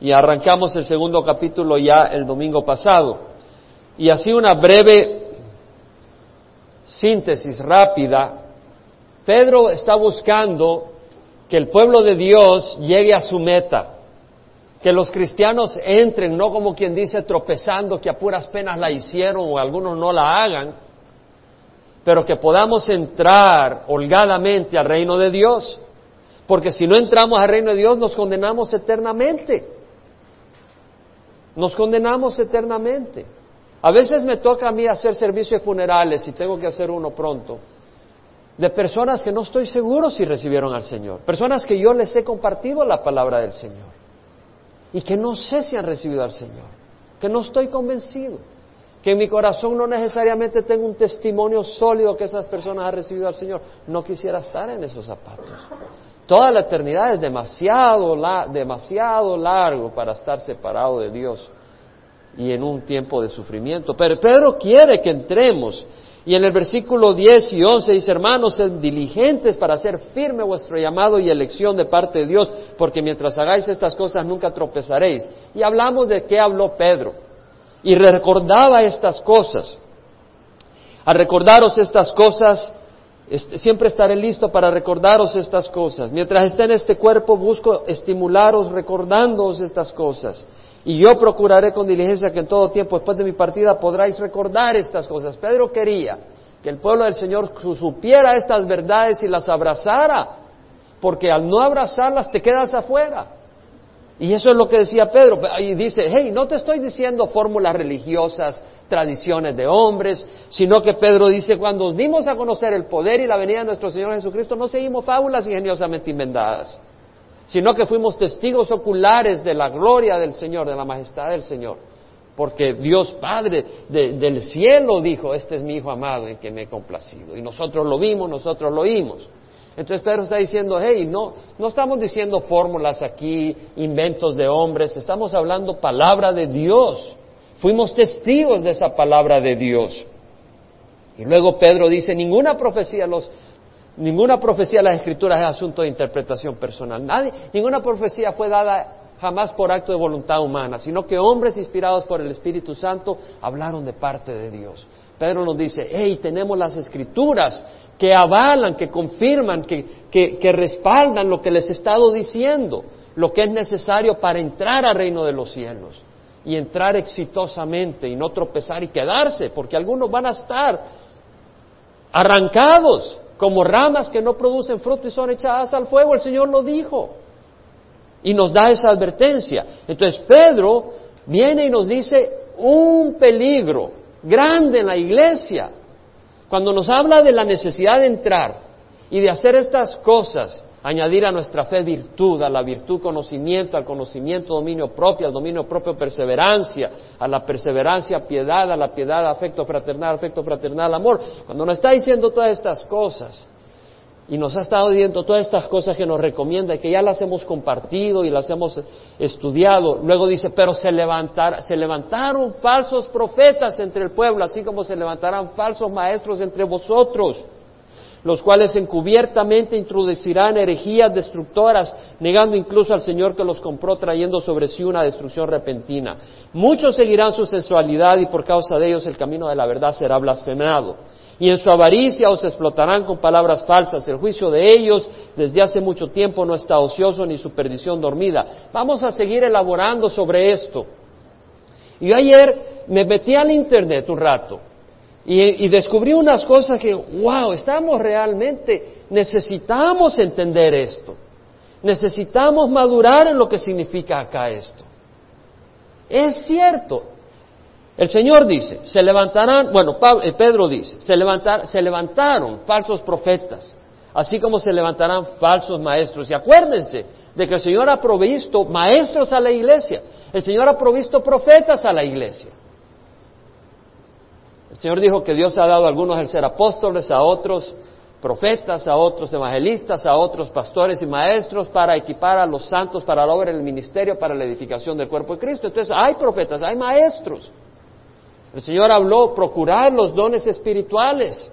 y arrancamos el segundo capítulo ya el domingo pasado. Y así una breve síntesis rápida, Pedro está buscando que el pueblo de Dios llegue a su meta, que los cristianos entren, no como quien dice tropezando que a puras penas la hicieron o algunos no la hagan, pero que podamos entrar holgadamente al reino de Dios, porque si no entramos al reino de Dios nos condenamos eternamente, nos condenamos eternamente. A veces me toca a mí hacer servicios funerales y tengo que hacer uno pronto de personas que no estoy seguro si recibieron al Señor, personas que yo les he compartido la palabra del Señor y que no sé si han recibido al Señor, que no estoy convencido, que en mi corazón no necesariamente tengo un testimonio sólido que esas personas han recibido al Señor. No quisiera estar en esos zapatos. Toda la eternidad es demasiado, demasiado largo para estar separado de Dios y en un tiempo de sufrimiento. Pero Pedro quiere que entremos y en el versículo 10 y 11 dice, hermanos, sed diligentes para hacer firme vuestro llamado y elección de parte de Dios, porque mientras hagáis estas cosas nunca tropezaréis. Y hablamos de qué habló Pedro. Y recordaba estas cosas. Al recordaros estas cosas, siempre estaré listo para recordaros estas cosas. Mientras esté en este cuerpo, busco estimularos recordándoos estas cosas y yo procuraré con diligencia que en todo tiempo después de mi partida podráis recordar estas cosas. Pedro quería que el pueblo del Señor supiera estas verdades y las abrazara, porque al no abrazarlas te quedas afuera. Y eso es lo que decía Pedro. Y dice, hey, no te estoy diciendo fórmulas religiosas, tradiciones de hombres, sino que Pedro dice, cuando dimos a conocer el poder y la venida de nuestro Señor Jesucristo, no seguimos fábulas ingeniosamente inventadas sino que fuimos testigos oculares de la gloria del Señor, de la majestad del Señor. Porque Dios Padre del cielo dijo, este es mi Hijo amado en que me he complacido. Y nosotros lo vimos, nosotros lo oímos. Entonces Pedro está diciendo, hey, no, no estamos diciendo fórmulas aquí, inventos de hombres, estamos hablando palabra de Dios. Fuimos testigos de esa palabra de Dios. Y luego Pedro dice, ninguna profecía los Ninguna profecía de las Escrituras es asunto de interpretación personal. Nadie, ninguna profecía fue dada jamás por acto de voluntad humana, sino que hombres inspirados por el Espíritu Santo hablaron de parte de Dios. Pedro nos dice, hey, tenemos las Escrituras que avalan, que confirman, que, que respaldan lo que les he estado diciendo, lo que es necesario para entrar al reino de los cielos y entrar exitosamente y no tropezar y quedarse, porque algunos van a estar arrancados como ramas que no producen fruto y son echadas al fuego. El Señor lo dijo. Y nos da esa advertencia. Entonces Pedro viene y nos dice un peligro grande en la iglesia. Cuando nos habla de la necesidad de entrar y de hacer estas cosas, añadir a nuestra fe virtud, a la virtud conocimiento, al conocimiento dominio propio, al dominio propio perseverancia, a la perseverancia piedad, a la piedad afecto fraternal, afecto fraternal amor. Cuando nos está diciendo todas estas cosas y nos ha estado diciendo todas estas cosas que nos recomienda y que ya las hemos compartido y las hemos estudiado, luego dice, pero se, se levantaron falsos profetas entre el pueblo, así como se levantarán falsos maestros entre vosotros los cuales encubiertamente introducirán herejías destructoras, negando incluso al Señor que los compró, trayendo sobre sí una destrucción repentina. Muchos seguirán su sensualidad y por causa de ellos el camino de la verdad será blasfemado. Y en su avaricia os explotarán con palabras falsas. El juicio de ellos desde hace mucho tiempo no está ocioso ni su perdición dormida. Vamos a seguir elaborando sobre esto. Y ayer me metí al internet un rato y, descubrí unas cosas que, wow, estamos realmente, necesitamos entender esto. Necesitamos madurar en lo que significa acá esto. Es cierto. El Señor dice, se levantarán, bueno, eh, Pedro dice, se, se levantaron falsos profetas, así como se levantarán falsos maestros. Y acuérdense de que el Señor ha provisto maestros a la iglesia, el Señor ha provisto profetas a la iglesia. El Señor dijo que Dios ha dado a algunos el ser apóstoles, a otros profetas, a otros evangelistas, a otros pastores y maestros para equipar a los santos para la obra del ministerio, para la edificación del cuerpo de Cristo. Entonces hay profetas, hay maestros. El Señor habló, procurar los dones espirituales,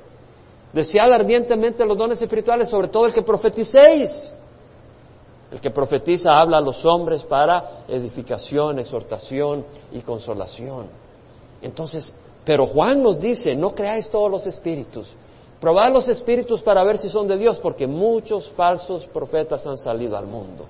desead ardientemente los dones espirituales, sobre todo el que profeticéis. El que profetiza habla a los hombres para edificación, exhortación y consolación. Entonces, pero Juan nos dice, no creáis todos los espíritus, probad los espíritus para ver si son de Dios, porque muchos falsos profetas han salido al mundo.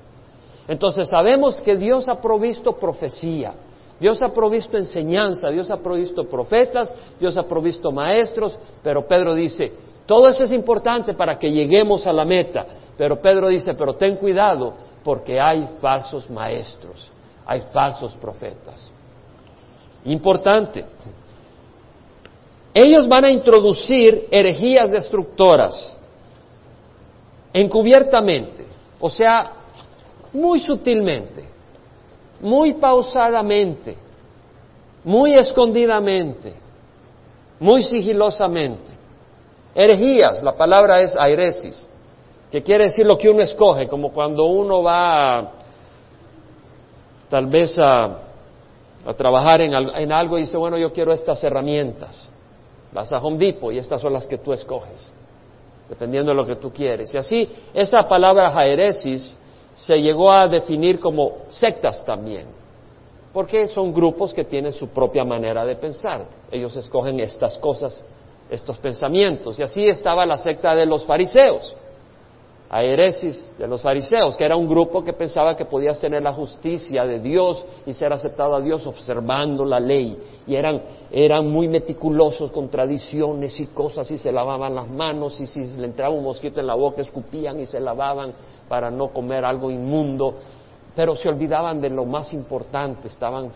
Entonces sabemos que Dios ha provisto profecía, Dios ha provisto enseñanza, Dios ha provisto profetas, Dios ha provisto maestros, pero Pedro dice, todo eso es importante para que lleguemos a la meta, pero Pedro dice, pero ten cuidado porque hay falsos maestros, hay falsos profetas. Importante. Ellos van a introducir herejías destructoras encubiertamente, o sea, muy sutilmente, muy pausadamente, muy escondidamente, muy sigilosamente. Herejías, la palabra es airesis, que quiere decir lo que uno escoge, como cuando uno va tal vez a, trabajar en, en algo y dice, bueno, yo quiero estas herramientas. Vas a Home Depot y estas son las que tú escoges, dependiendo de lo que tú quieres. Y así, esa palabra jaeresis se llegó a definir como sectas también, porque son grupos que tienen su propia manera de pensar. Ellos escogen estas cosas, estos pensamientos. Y así estaba la secta de los fariseos a heresis de los fariseos, que era un grupo que pensaba que podías tener la justicia de Dios y ser aceptado a Dios observando la ley. Y eran, eran muy meticulosos con tradiciones y cosas y se lavaban las manos y si le entraba un mosquito en la boca escupían y se lavaban para no comer algo inmundo. Pero se olvidaban de lo más importante, estaban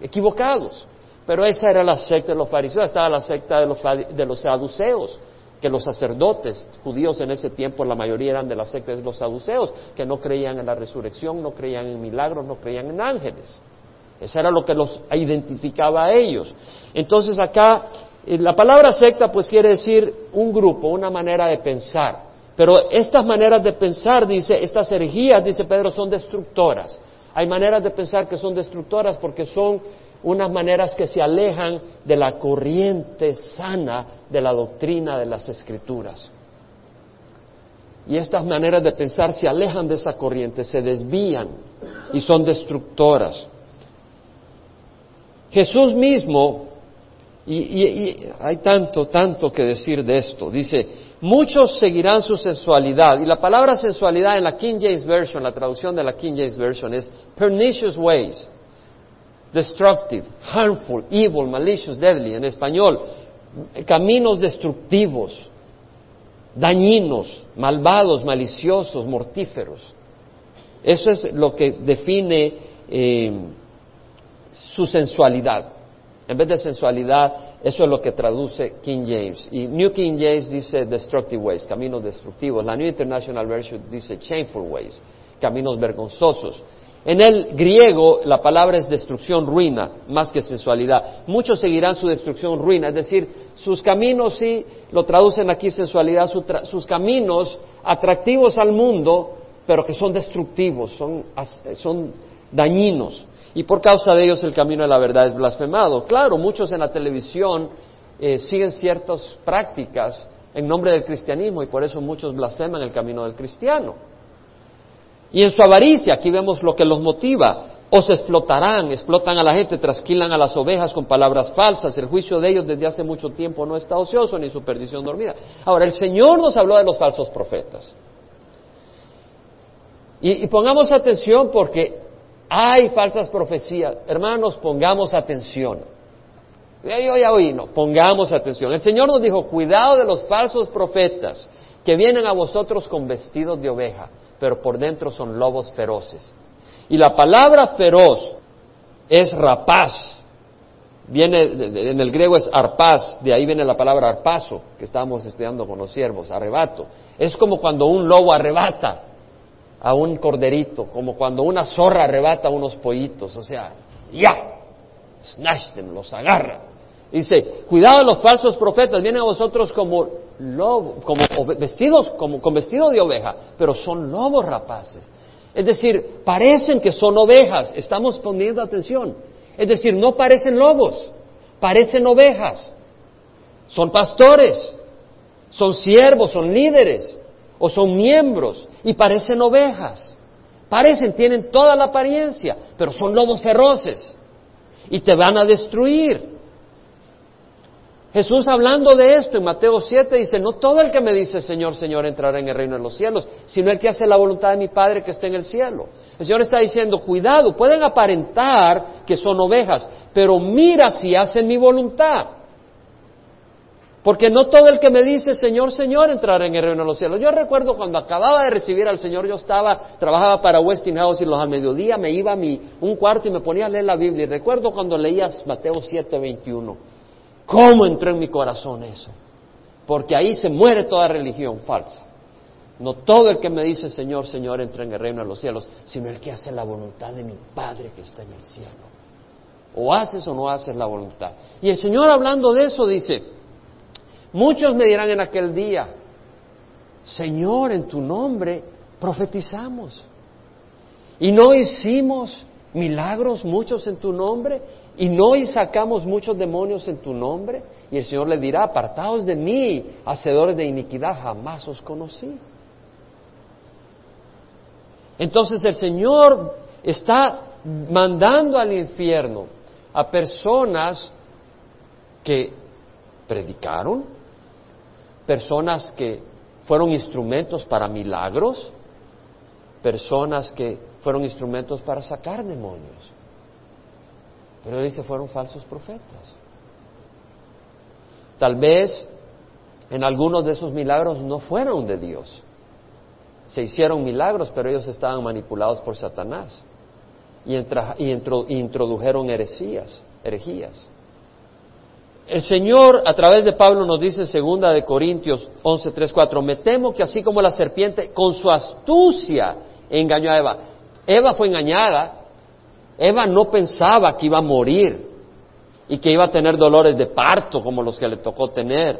equivocados. Pero esa era la secta de los fariseos, estaba la secta de los, de los saduceos que los sacerdotes judíos en ese tiempo, la mayoría eran de la secta de los saduceos, que no creían en la resurrección, no creían en milagros, no creían en ángeles. Eso era lo que los identificaba a ellos. Entonces acá, eh, la palabra secta pues quiere decir un grupo, una manera de pensar. Pero estas maneras de pensar, dice, estas herejías, dice Pedro, son destructoras. Hay maneras de pensar que son destructoras porque son unas maneras que se alejan de la corriente sana de la doctrina de las escrituras. Y estas maneras de pensar se alejan de esa corriente, se desvían y son destructoras. Jesús mismo, y, hay tanto, tanto que decir de esto, dice, muchos seguirán su sensualidad. Y la palabra sensualidad en la King James Version, la traducción de la King James Version es pernicious ways destructive, harmful, evil, malicious, deadly, en español, caminos destructivos, dañinos, malvados, maliciosos, mortíferos. Eso es lo que define eh, su sensualidad. En vez de sensualidad, eso es lo que traduce King James. Y New King James dice destructive ways, caminos destructivos. La New International Version dice shameful ways, caminos vergonzosos. En el griego la palabra es destrucción, ruina, más que sensualidad. Muchos seguirán su destrucción, ruina, es decir, sus caminos sí, lo traducen aquí sensualidad, sus caminos atractivos al mundo, pero que son destructivos, son, dañinos. Y por causa de ellos el camino de la verdad es blasfemado. Claro, muchos en la televisión eh, siguen ciertas prácticas en nombre del cristianismo y por eso muchos blasfeman el camino del cristiano. Y en su avaricia, aquí vemos lo que los motiva. Os explotarán, explotan a la gente, trasquilan a las ovejas con palabras falsas. El juicio de ellos desde hace mucho tiempo no está ocioso ni su perdición dormida. Ahora, el Señor nos habló de los falsos profetas. Y, pongamos atención porque hay falsas profecías. Hermanos, pongamos atención. Yo ya oí, no, pongamos atención. El Señor nos dijo, cuidado de los falsos profetas que vienen a vosotros con vestidos de oveja pero por dentro son lobos feroces. Y la palabra feroz es rapaz. Viene, en el griego es arpaz, de ahí viene la palabra arpazo, que estábamos estudiando con los siervos, arrebato. Es como cuando un lobo arrebata a un corderito, como cuando una zorra arrebata a unos pollitos, o sea, ya, snatch los agarra. Dice, cuidado los falsos profetas, vienen a vosotros como lobos, como vestidos, como con vestido de oveja, pero son lobos rapaces. Es decir, parecen que son ovejas, estamos poniendo atención. Es decir, no parecen lobos, parecen ovejas. Son pastores, son siervos, son líderes, o son miembros, y parecen ovejas Parecen, tienen toda la apariencia, pero son lobos feroces y te van a destruir. Jesús hablando de esto en Mateo 7 dice, no todo el que me dice Señor, Señor entrará en el reino de los cielos, sino el que hace la voluntad de mi Padre que está en el cielo. El Señor está diciendo, cuidado, pueden aparentar que son ovejas, pero mira si hacen mi voluntad. Porque no todo el que me dice Señor, Señor entrará en el reino de los cielos. Yo recuerdo cuando acababa de recibir al Señor, yo estaba, trabajaba para Westinghouse y los al mediodía me iba a mi, un cuarto y me ponía a leer la Biblia. Y recuerdo cuando leías Mateo 7, 21. ¿Cómo entró en mi corazón eso? Porque ahí se muere toda religión falsa. No todo el que me dice Señor, Señor entra en el reino de los cielos, sino el que hace la voluntad de mi Padre que está en el cielo. O haces o no haces la voluntad. Y el Señor hablando de eso dice, muchos me dirán en aquel día, Señor, en tu nombre profetizamos. Y no hicimos milagros muchos en tu nombre y no sacamos muchos demonios en tu nombre. Y el Señor le dirá, apartaos de mí, hacedores de iniquidad, jamás os conocí. Entonces el Señor está mandando al infierno a personas que predicaron, personas que fueron instrumentos para milagros, personas que fueron instrumentos para sacar demonios. Pero dice, fueron falsos profetas. Tal vez en algunos de esos milagros no fueron de Dios. Se hicieron milagros, pero ellos estaban manipulados por Satanás y, introdujeron heresías, herejías. El Señor a través de Pablo nos dice en segunda de Corintios 11, 3, 4, me temo que así como la serpiente con su astucia engañó a Eva, Eva fue engañada, Eva no pensaba que iba a morir y que iba a tener dolores de parto como los que le tocó tener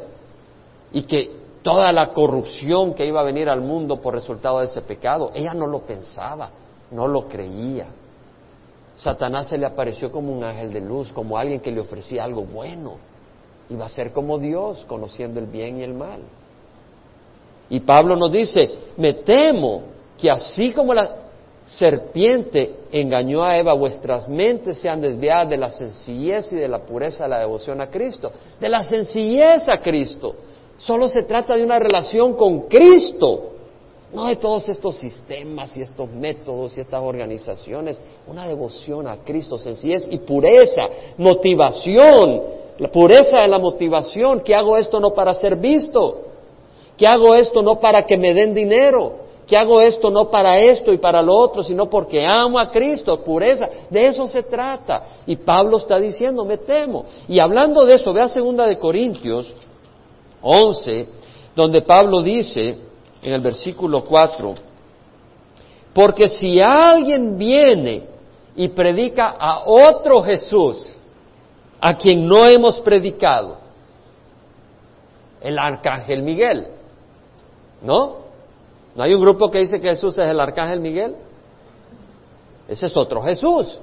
y que toda la corrupción que iba a venir al mundo por resultado de ese pecado, ella no lo pensaba, no lo creía. Satanás se le apareció como un ángel de luz, como alguien que le ofrecía algo bueno. Iba a ser como Dios, conociendo el bien y el mal. Y Pablo nos dice, me temo que así como la, serpiente engañó a Eva, vuestras mentes se han desviado de la sencillez y de la pureza de la devoción a Cristo, de la sencillez a Cristo. Solo se trata de una relación con Cristo, no de todos estos sistemas y estos métodos y estas organizaciones, una devoción a Cristo, sencillez y pureza, motivación, la pureza de la motivación, que hago esto no para ser visto, que hago esto no para que me den dinero, que hago esto no para esto y para lo otro, sino porque amo a Cristo, pureza, de eso se trata. Y Pablo está diciendo, me temo. Y hablando de eso, vea segunda de Corintios 11, donde Pablo dice en el versículo 4, porque si alguien viene y predica a otro Jesús, a quien no hemos predicado, el arcángel Miguel, ¿no? ¿No hay un grupo que dice que Jesús es el arcángel Miguel? Ese es otro Jesús.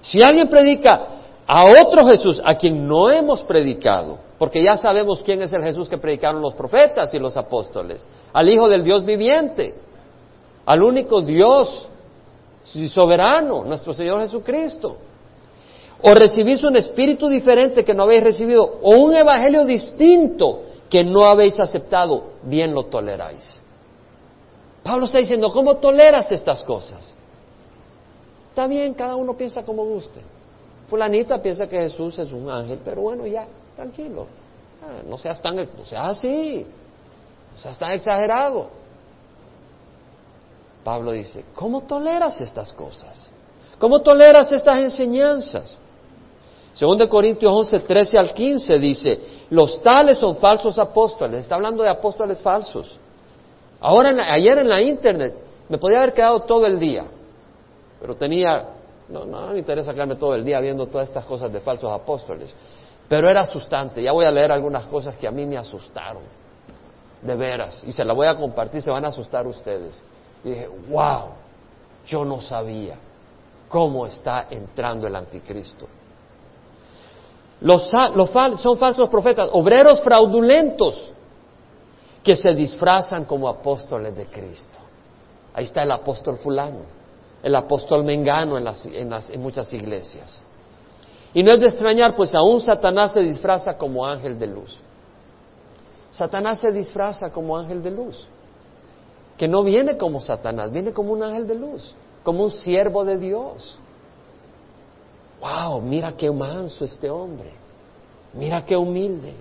Si alguien predica a otro Jesús, a quien no hemos predicado, porque ya sabemos quién es el Jesús que predicaron los profetas y los apóstoles, al Hijo del Dios viviente, al único Dios soberano, nuestro Señor Jesucristo. O recibís un espíritu diferente que no habéis recibido, o un evangelio distinto que no habéis aceptado, bien lo toleráis. Pablo está diciendo, ¿cómo toleras estas cosas? Está bien, cada uno piensa como guste. Fulanita piensa que Jesús es un ángel, pero bueno, ya, tranquilo. Ah, no seas tan, no seas así, no seas tan exagerado. Pablo dice, ¿cómo toleras estas cosas? ¿Cómo toleras estas enseñanzas? Según de Corintios 11, 13 al 15 dice, los tales son falsos apóstoles. Está hablando de apóstoles falsos. Ahora, ayer en la internet, me podía haber quedado todo el día, pero tenía, no, no me interesa quedarme todo el día viendo todas estas cosas de falsos apóstoles, pero era asustante. Ya voy a leer algunas cosas que a mí me asustaron, de veras, y se las voy a compartir, se van a asustar ustedes. Y dije, wow, yo no sabía cómo está entrando el anticristo. Los, los son falsos profetas, obreros fraudulentos que se disfrazan como apóstoles de Cristo. Ahí está el apóstol fulano, el apóstol mengano en, muchas iglesias. Y no es de extrañar, pues aún Satanás se disfraza como ángel de luz. Satanás se disfraza como ángel de luz, que no viene como Satanás, viene como un ángel de luz, como un siervo de Dios. ¡Wow! Mira qué manso este hombre, mira qué humilde,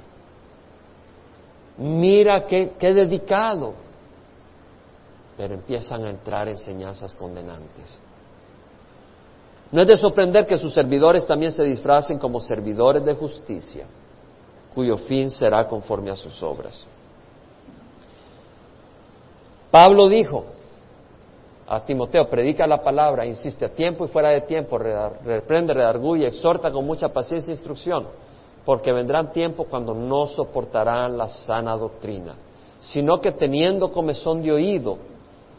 mira qué, dedicado. Pero empiezan a entrar enseñanzas condenantes. No es de sorprender que sus servidores también se disfracen como servidores de justicia, cuyo fin será conforme a sus obras. Pablo dijo a Timoteo, predica la palabra, insiste a tiempo y fuera de tiempo, reprende, redarguye, exhorta con mucha paciencia e instrucción, porque vendrán tiempos cuando no soportarán la sana doctrina, sino que teniendo comezón de oído,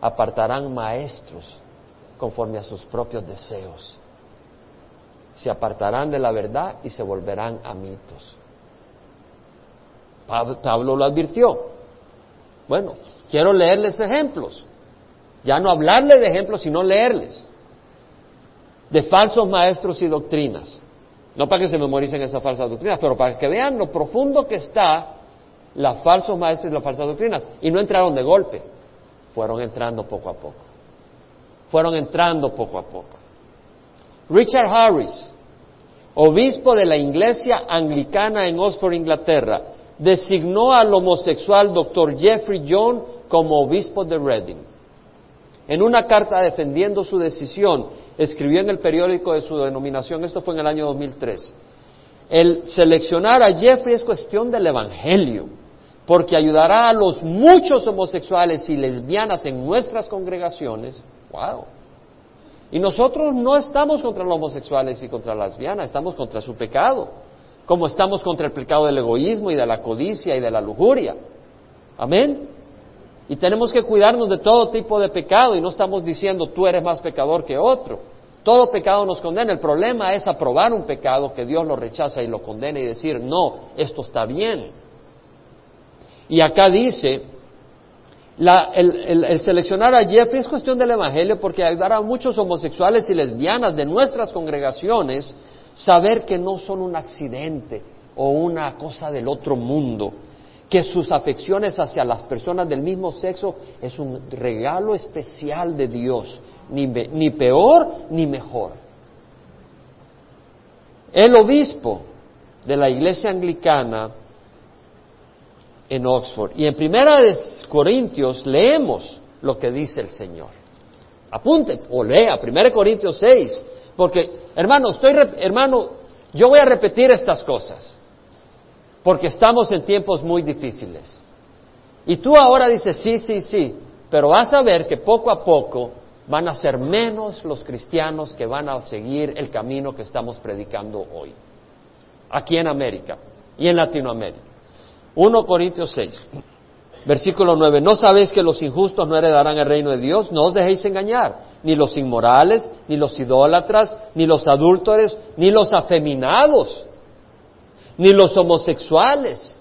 apartarán maestros conforme a sus propios deseos se apartarán de la verdad y se volverán a mitos. Pablo lo advirtió. Bueno, quiero leerles ejemplos. Ya no hablarles de ejemplos, sino leerles. De falsos maestros y doctrinas. No para que se memoricen esas falsas doctrinas, pero para que vean lo profundo que está los falsos maestros y las falsas doctrinas. Y no entraron de golpe, fueron entrando poco a poco. Fueron entrando poco a poco. Richard Harris, obispo de la Iglesia Anglicana en Oxford, Inglaterra, designó al homosexual Dr. Jeffrey John como obispo de Reading. En una carta defendiendo su decisión, escribió en el periódico de su denominación, esto fue en el año 2003, el seleccionar a Jeffrey es cuestión del Evangelio, porque ayudará a los muchos homosexuales y lesbianas en nuestras congregaciones. ¡Wow! Y nosotros no estamos contra los homosexuales y contra las lesbianas, estamos contra su pecado, como estamos contra el pecado del egoísmo y de la codicia y de la lujuria. Amén. Y tenemos que cuidarnos de todo tipo de pecado y no estamos diciendo tú eres más pecador que otro. Todo pecado nos condena. El problema es aprobar un pecado que Dios lo rechaza y lo condena y decir, no, esto está bien. Y acá dice, el, seleccionar a Jeffrey es cuestión del Evangelio porque ayudará a muchos homosexuales y lesbianas de nuestras congregaciones saber que no son un accidente o una cosa del otro mundo, que sus afecciones hacia las personas del mismo sexo es un regalo especial de Dios, ni, ni peor ni mejor. El obispo de la iglesia anglicana en Oxford. Y en Primera de Corintios leemos lo que dice el Señor. Apunte o lea Primera Corintios 6, porque hermano, estoy hermano, yo voy a repetir estas cosas, porque estamos en tiempos muy difíciles. Y tú ahora dices, sí, sí, sí, pero vas a ver que poco a poco van a ser menos los cristianos que van a seguir el camino que estamos predicando hoy, aquí en América y en Latinoamérica. 1 Corintios 6, versículo 9. ¿No sabéis que los injustos no heredarán el reino de Dios? No os dejéis engañar. Ni los inmorales, ni los idólatras, ni los adúlteros, ni los afeminados, ni los homosexuales,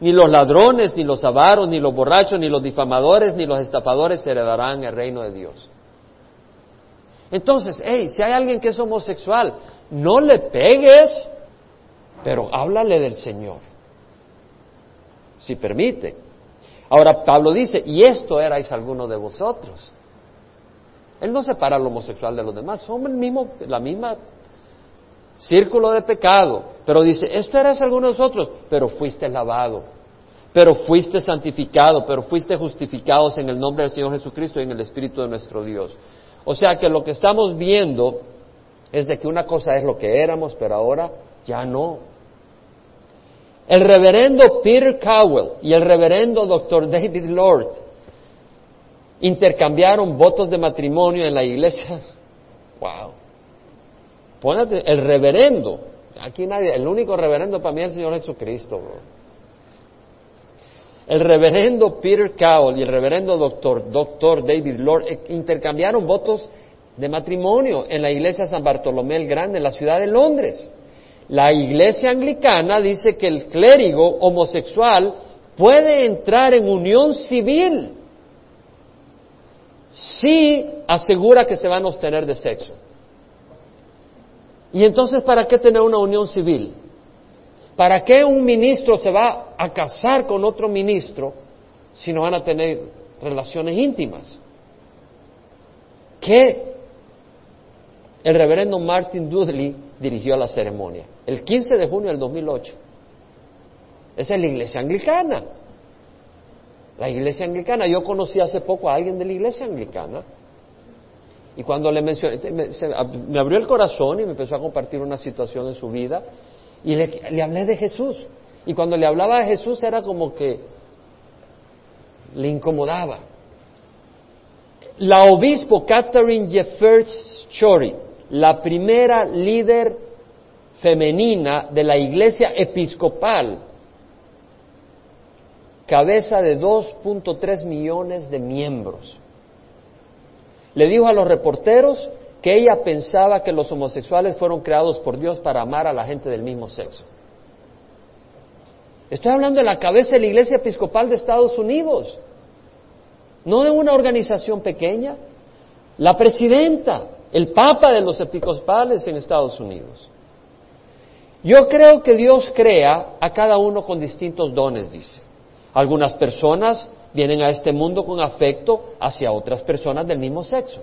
ni los ladrones, ni los avaros, ni los borrachos, ni los difamadores, ni los estafadores heredarán el reino de Dios. Entonces, hey, si hay alguien que es homosexual, no le pegues, pero háblale del Señor si permite. Ahora Pablo dice, y esto erais alguno de vosotros. Él no separa al homosexual de los demás, son el mismo, la misma círculo de pecado. Pero dice, esto erais alguno de vosotros, pero fuiste lavado, pero fuiste santificado, pero fuiste justificados en el nombre del Señor Jesucristo y en el Espíritu de nuestro Dios. O sea que lo que estamos viendo es de que una cosa es lo que éramos, pero ahora ya no. El reverendo Peter Cowell y el reverendo Dr. David Lord intercambiaron votos de matrimonio en la iglesia. Wow. Póngate, el reverendo. Aquí nadie, el único reverendo para mí es el Señor Jesucristo. El reverendo Peter Cowell y el reverendo doctor, doctor David Lord eh, intercambiaron votos de matrimonio en la iglesia San Bartolomé el Grande, en la ciudad de Londres. La iglesia anglicana dice que el clérigo homosexual puede entrar en unión civil sí asegura que se van a abstener de sexo. ¿Y entonces para qué tener una unión civil? ¿Para qué un ministro se va a casar con otro ministro si no van a tener relaciones íntimas? ¿Qué? El reverendo Martin Dudley dirigió la ceremonia el 15 de junio del 2008. Esa es la iglesia anglicana. La iglesia anglicana. Yo conocí hace poco a alguien de la iglesia anglicana. Y cuando le mencioné, me, abrió el corazón y me empezó a compartir una situación en su vida. Y le, le hablé de Jesús. Y cuando le hablaba de Jesús era como que le incomodaba. La obispo Catherine Jeffers Chory, la primera líder femenina de la iglesia episcopal cabeza de 2.3 millones de miembros. Le dijo a los reporteros que ella pensaba que los homosexuales fueron creados por Dios para amar a la gente del mismo sexo. Estoy hablando de la cabeza de la Iglesia Episcopal de Estados Unidos, no de una organización pequeña, la presidenta, el papa de los episcopales en Estados Unidos. Yo creo que Dios crea a cada uno con distintos dones, dice. Algunas personas vienen a este mundo con afecto hacia otras personas del mismo sexo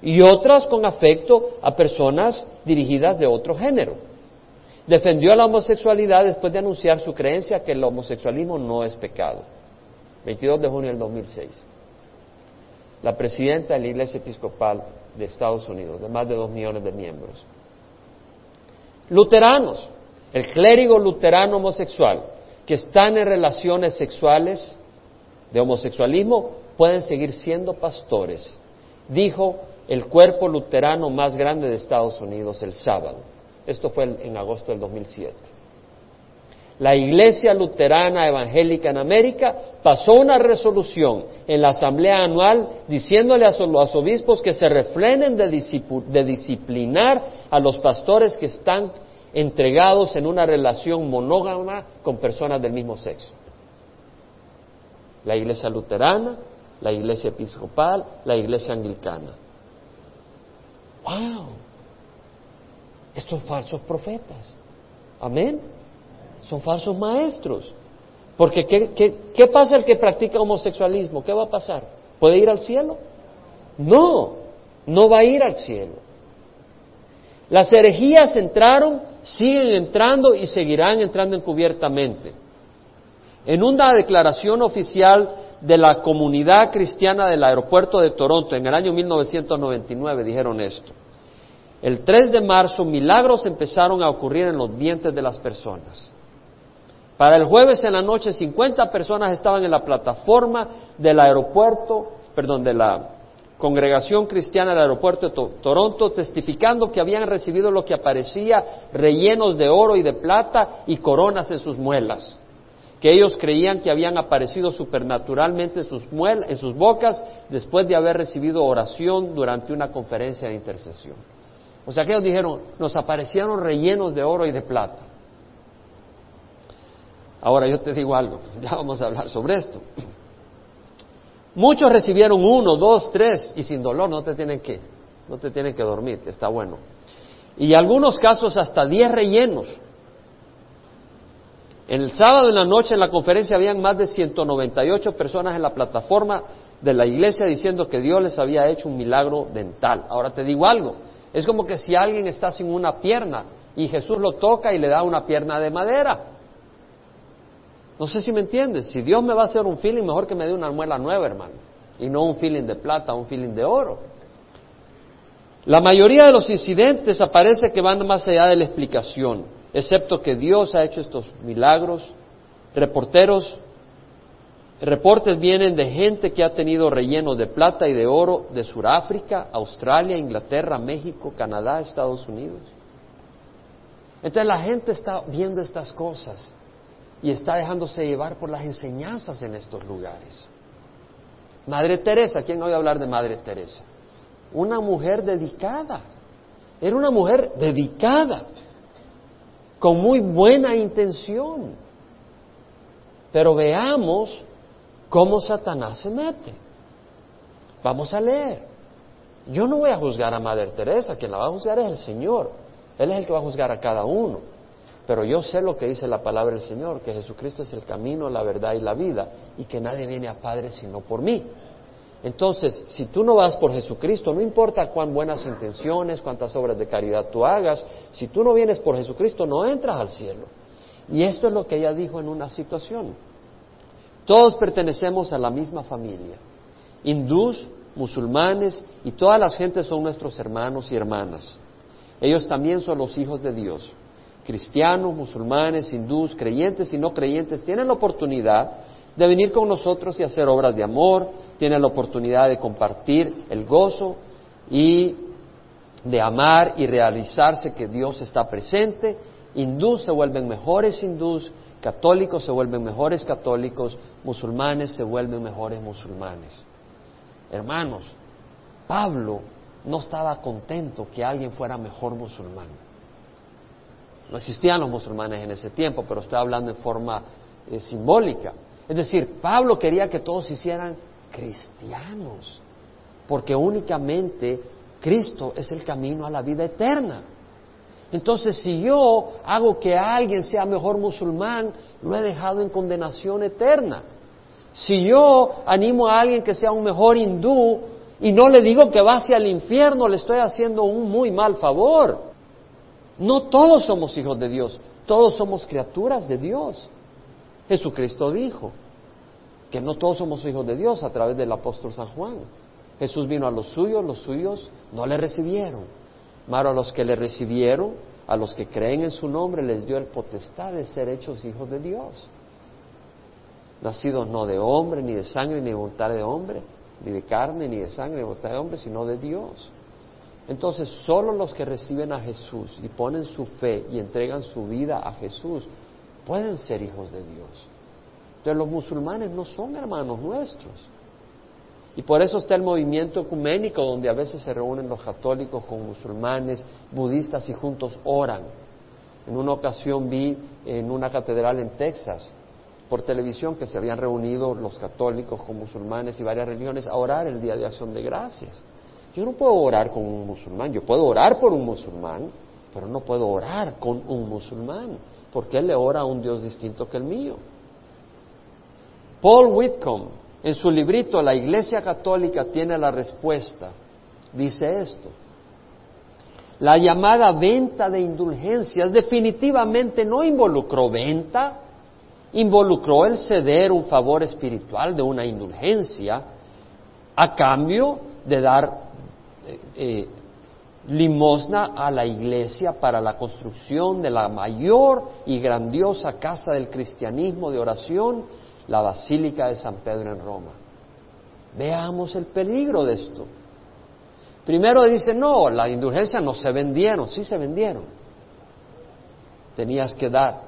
y otras con afecto a personas dirigidas de otro género. Defendió la homosexualidad después de anunciar su creencia que el homosexualismo no es pecado. 22 de junio del 2006. La presidenta de la Iglesia Episcopal de Estados Unidos, de más de dos millones de miembros. Luteranos, el clérigo luterano homosexual, que están en relaciones sexuales de homosexualismo pueden seguir siendo pastores, dijo el cuerpo luterano más grande de Estados Unidos el sábado. Esto fue en agosto del 2007. La Iglesia Luterana Evangélica en América pasó una resolución en la Asamblea Anual diciéndole a los obispos que se refrenen de disciplinar a los pastores que están entregados en una relación monógama con personas del mismo sexo. La iglesia luterana, la iglesia episcopal, la iglesia anglicana. ¡Wow! Estos falsos profetas. Amén. Son falsos maestros. Porque ¿qué, qué, qué pasa el que practica homosexualismo? ¿Qué va a pasar? ¿Puede ir al cielo? No, no va a ir al cielo. Las herejías entraron siguen entrando y seguirán entrando encubiertamente. En una declaración oficial de la comunidad cristiana del aeropuerto de Toronto en el año 1999 dijeron esto. El 3 de marzo milagros empezaron a ocurrir en los dientes de las personas. Para el jueves en la noche 50 personas estaban en la plataforma del aeropuerto, perdón, de la congregación cristiana del aeropuerto de Toronto, testificando que habían recibido lo que aparecía rellenos de oro y de plata y coronas en sus muelas, que ellos creían que habían aparecido supernaturalmente en sus, en sus bocas después de haber recibido oración durante una conferencia de intercesión. O sea que ellos dijeron, nos aparecieron rellenos de oro y de plata. Ahora yo te digo algo, ya vamos a hablar sobre esto. Muchos recibieron uno, dos, tres y sin dolor, no te tienen que, no te tienen que dormir, está bueno. Y algunos casos hasta diez rellenos. El sábado en la noche en la conferencia habían más de 198 personas en la plataforma de la iglesia diciendo que Dios les había hecho un milagro dental. Ahora te digo algo, es como que si alguien está sin una pierna y Jesús lo toca y le da una pierna de madera. No sé si me entiendes. Si Dios me va a hacer un feeling, mejor que me dé una muela nueva, hermano. Y no un feeling de plata, un feeling de oro. La mayoría de los incidentes aparece que van más allá de la explicación, excepto que Dios ha hecho estos milagros. Reporteros, reportes vienen de gente que ha tenido rellenos de plata y de oro de Sudáfrica, Australia, Inglaterra, México, Canadá, Estados Unidos. Entonces la gente está viendo estas cosas y está dejándose llevar por las enseñanzas en estos lugares. Madre Teresa, ¿quién oye hablar de Madre Teresa? Una mujer dedicada. Era una mujer dedicada, con muy buena intención. Pero veamos cómo Satanás se mete. Vamos a leer. Yo no voy a juzgar a Madre Teresa, quien la va a juzgar es el Señor. Él es el que va a juzgar a cada uno. Pero yo sé lo que dice la palabra del Señor, que Jesucristo es el camino, la verdad y la vida, y que nadie viene a Padre sino por mí. Entonces, si tú no vas por Jesucristo, no importa cuán buenas intenciones, cuántas obras de caridad tú hagas, si tú no vienes por Jesucristo, no entras al cielo. Y esto es lo que ella dijo en una situación. Todos pertenecemos a la misma familia. Hindús, musulmanes y todas las gentes son nuestros hermanos y hermanas. Ellos también son los hijos de Dios. Cristianos, musulmanes, hindús, creyentes y no creyentes tienen la oportunidad de venir con nosotros y hacer obras de amor, tienen la oportunidad de compartir el gozo y de amar y realizarse que Dios está presente. Hindús se vuelven mejores hindús, católicos se vuelven mejores católicos, musulmanes se vuelven mejores musulmanes. Hermanos, Pablo no estaba contento que alguien fuera mejor musulmán. No existían los musulmanes en ese tiempo, pero estoy hablando en forma eh, simbólica. Es decir, Pablo quería que todos hicieran cristianos, porque únicamente Cristo es el camino a la vida eterna. Entonces, si yo hago que alguien sea mejor musulmán, lo he dejado en condenación eterna. Si yo animo a alguien que sea un mejor hindú y no le digo que va hacia el infierno, le estoy haciendo un muy mal favor. No todos somos hijos de Dios, todos somos criaturas de Dios. Jesucristo dijo, que no todos somos hijos de Dios a través del apóstol San Juan. Jesús vino a los suyos, los suyos no le recibieron. Pero a los que le recibieron, a los que creen en su nombre, les dio el potestad de ser hechos hijos de Dios. Nacidos no de hombre, ni de sangre, ni de voluntad de hombre, ni de carne, ni de sangre, ni de voluntad de hombre, sino de Dios. Entonces, solo los que reciben a Jesús y ponen su fe y entregan su vida a Jesús pueden ser hijos de Dios. Entonces los musulmanes no son hermanos nuestros. Y por eso está el movimiento ecuménico, donde a veces se reúnen los católicos con musulmanes, budistas y juntos oran. En una ocasión vi en una catedral en Texas, por televisión, que se habían reunido los católicos con musulmanes y varias religiones a orar el Día de Acción de Gracias. Yo no puedo orar con un musulmán, yo puedo orar por un musulmán, pero no puedo orar con un musulmán, porque él le ora a un Dios distinto que el mío. Paul Whitcomb, en su librito La Iglesia Católica tiene la respuesta, dice esto. La llamada venta de indulgencias definitivamente no involucró venta, involucró el ceder un favor espiritual de una indulgencia a cambio de dar eh, eh, limosna a la iglesia para la construcción de la mayor y grandiosa casa del cristianismo de oración la Basílica de San Pedro en Roma. Veamos el peligro de esto. Primero dice, no, las indulgencias no se vendieron, sí se vendieron. Tenías que dar.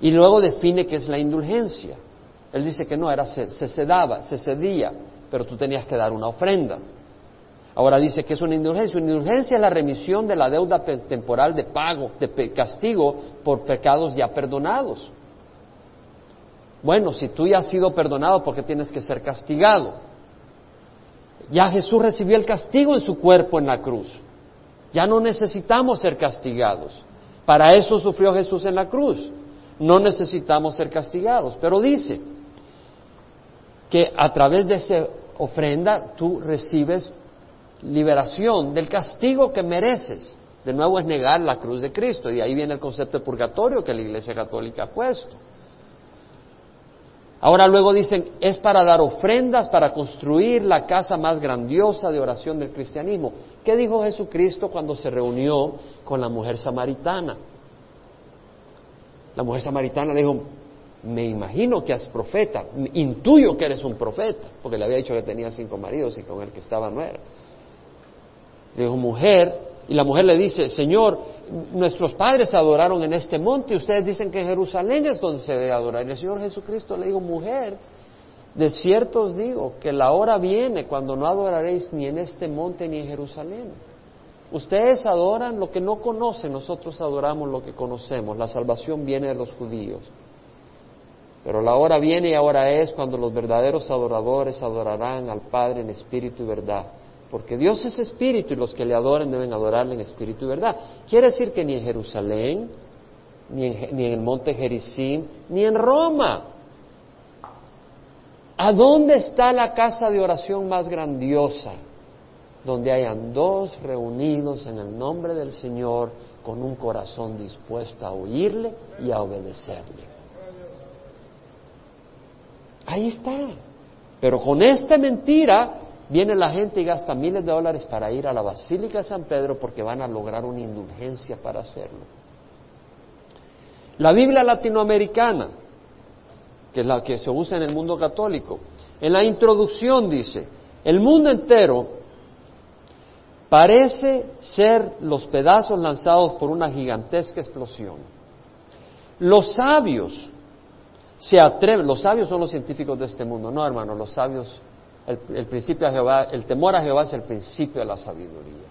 Y luego define qué es la indulgencia. Él dice que no, era se, se se cedía, pero tú tenías que dar una ofrenda. Ahora dice que es una indulgencia. Una indulgencia es la remisión de la deuda temporal de pago, de castigo por pecados ya perdonados. Bueno, si tú ya has sido perdonado, ¿por qué tienes que ser castigado? Ya Jesús recibió el castigo en su cuerpo en la cruz. Ya no necesitamos ser castigados. Para eso sufrió Jesús en la cruz. No necesitamos ser castigados. Pero dice que a través de esa ofrenda tú recibes liberación del castigo que mereces. De nuevo es negar la cruz de Cristo. Y ahí viene el concepto de purgatorio que la Iglesia Católica ha puesto. Ahora luego dicen, es para dar ofrendas, para construir la casa más grandiosa de oración del cristianismo. ¿Qué dijo Jesucristo cuando se reunió con la mujer samaritana? La mujer samaritana le dijo, me imagino que eres profeta, intuyo que eres un profeta, porque le había dicho que tenía cinco maridos y con el que estaba no era. Le dijo, mujer, y la mujer le dice, Señor, nuestros padres adoraron en este monte y ustedes dicen que Jerusalén es donde se debe adorar. Y el Señor Jesucristo le dijo, mujer, de cierto os digo que la hora viene cuando no adoraréis ni en este monte ni en Jerusalén. Ustedes adoran lo que no conocen, nosotros adoramos lo que conocemos. La salvación viene de los judíos. Pero la hora viene y ahora es cuando los verdaderos adoradores adorarán al Padre en espíritu y verdad. Porque Dios es espíritu y los que le adoren deben adorarle en espíritu y verdad. Quiere decir que ni en Jerusalén, ni en, ni en el monte Gerizim, ni en Roma. ¿A dónde está la casa de oración más grandiosa? Donde hayan dos reunidos en el nombre del Señor con un corazón dispuesto a oírle y a obedecerle. Ahí está. Pero con esta mentira viene la gente y gasta miles de dólares para ir a la Basílica de San Pedro porque van a lograr una indulgencia para hacerlo. La Biblia latinoamericana, que es la que se usa en el mundo católico, en la introducción dice, el mundo entero parece ser los pedazos lanzados por una gigantesca explosión. Los sabios se atreven, los sabios son los científicos de este mundo, no hermano, los sabios, el, principio de Jehová, el temor a Jehová es el principio de la sabiduría.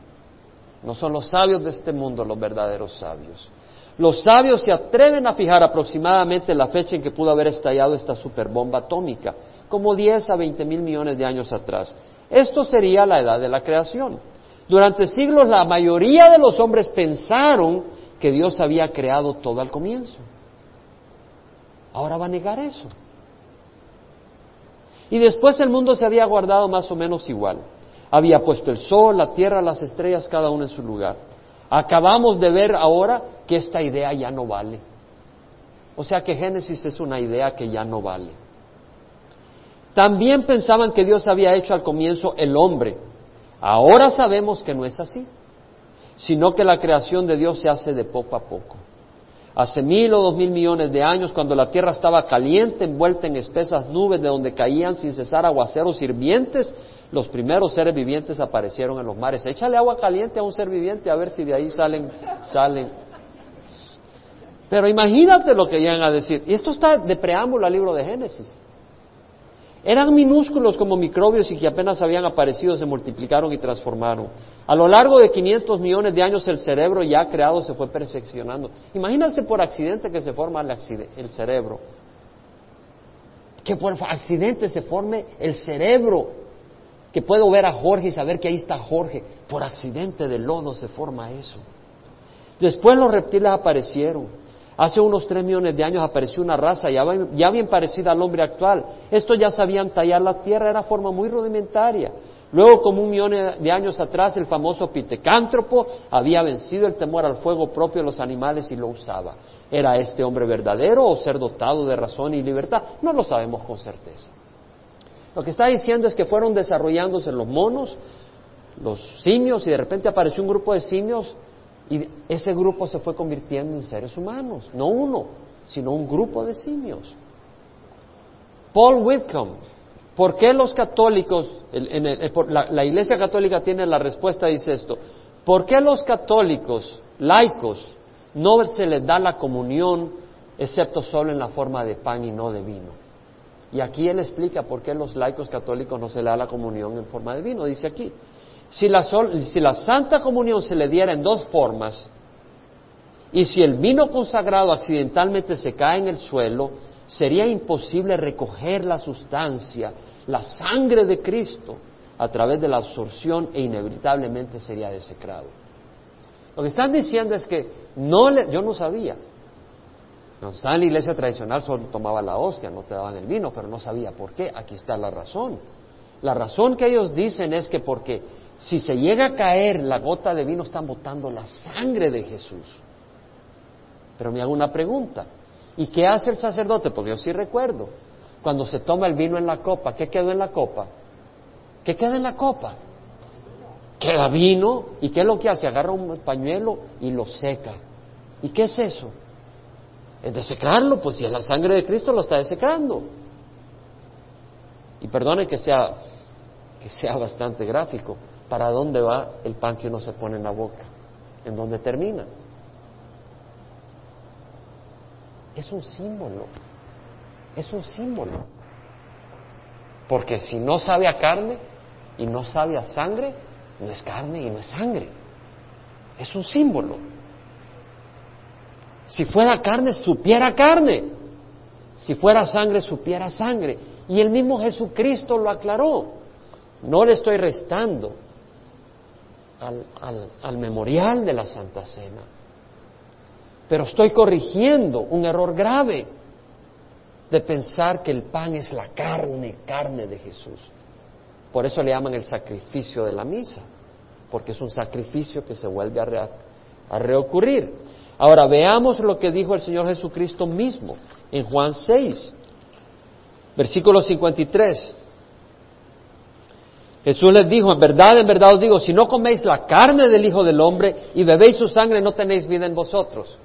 No son los sabios de este mundo los verdaderos sabios. Los sabios se atreven a fijar aproximadamente la fecha en que pudo haber estallado esta superbomba atómica, como 10 a 20 mil millones de años atrás. Esto sería la edad de la creación. Durante siglos la mayoría de los hombres pensaron que Dios había creado todo al comienzo. Ahora va a negar eso. Y después el mundo se había guardado más o menos igual. Había puesto el sol, la tierra, las estrellas, cada uno en su lugar. Acabamos de ver ahora que esta idea ya no vale. O sea que Génesis es una idea que ya no vale. También pensaban que Dios había hecho al comienzo el hombre. Ahora sabemos que no es así, sino que la creación de Dios se hace de poco a poco hace mil o dos mil millones de años, cuando la tierra estaba caliente, envuelta en espesas nubes de donde caían sin cesar aguaceros hirvientes, los primeros seres vivientes aparecieron en los mares. Échale agua caliente a un ser viviente a ver si de ahí salen, salen. Pero imagínate lo que llegan a decir. Y esto está de preámbulo al libro de Génesis. Eran minúsculos como microbios y que apenas habían aparecido se multiplicaron y transformaron. A lo largo de 500 millones de años el cerebro ya creado se fue perfeccionando. Imagínense por accidente que se forma el, cerebro. Que por accidente se forme el cerebro. Que puedo ver a Jorge y saber que ahí está Jorge. Por accidente de lodo se forma eso. Después los reptiles aparecieron. Hace unos tres millones de años apareció una raza ya, bien parecida al hombre actual. Estos ya sabían tallar la tierra, era forma muy rudimentaria. Luego, como un millón de años atrás, el famoso pitecántropo había vencido el temor al fuego propio de los animales y lo usaba. ¿Era este hombre verdadero o ser dotado de razón y libertad? No lo sabemos con certeza. Lo que está diciendo es que fueron desarrollándose los monos, los simios, y de repente apareció un grupo de simios y ese grupo se fue convirtiendo en seres humanos, no uno, sino un grupo de simios. Paul Whitcomb, ¿por qué los católicos, la, Iglesia Católica tiene la respuesta, dice esto, ¿por qué los católicos laicos no se les da la comunión excepto solo en la forma de pan y no de vino? Y aquí él explica por qué los laicos católicos no se les da la comunión en forma de vino, dice aquí. Si la, si la Santa Comunión se le diera en dos formas, y si el vino consagrado accidentalmente se cae en el suelo, sería imposible recoger la sustancia, la sangre de Cristo, a través de la absorción e inevitablemente sería desecrado. Lo que están diciendo es que no yo no sabía. Estaba en la iglesia tradicional, solo tomaba la hostia, no te daban el vino, pero no sabía por qué. Aquí está la razón. La razón que ellos dicen es que porque si se llega a caer la gota de vino, están botando la sangre de Jesús. Pero me hago una pregunta. ¿Y qué hace el sacerdote? Porque yo sí recuerdo. Cuando se toma el vino en la copa, ¿qué quedó en la copa? ¿Qué queda en la copa? Queda vino. ¿Y qué es lo que hace? Agarra un pañuelo y lo seca. ¿Y qué es eso? Es desecrarlo, pues si es la sangre de Cristo lo está desecrando. Y perdone que sea, que sea bastante gráfico, ¿Para dónde va el pan que uno se pone en la boca? ¿En dónde termina? Es un símbolo. Es un símbolo. Porque si no sabe a carne y no sabe a sangre, no es carne y no es sangre. Es un símbolo. Si fuera carne, supiera carne. Si fuera sangre, supiera sangre. Y el mismo Jesucristo lo aclaró. No le estoy restando al, al memorial de la Santa Cena, pero estoy corrigiendo un error grave de pensar que el pan es la carne, carne de Jesús. Por eso le llaman el sacrificio de la misa, porque es un sacrificio que se vuelve a, reocurrir. Ahora veamos lo que dijo el Señor Jesucristo mismo en Juan 6, versículo 53. Jesús les dijo, en verdad, en verdad os digo, si no coméis la carne del Hijo del Hombre y bebéis su sangre, no tenéis vida en vosotros.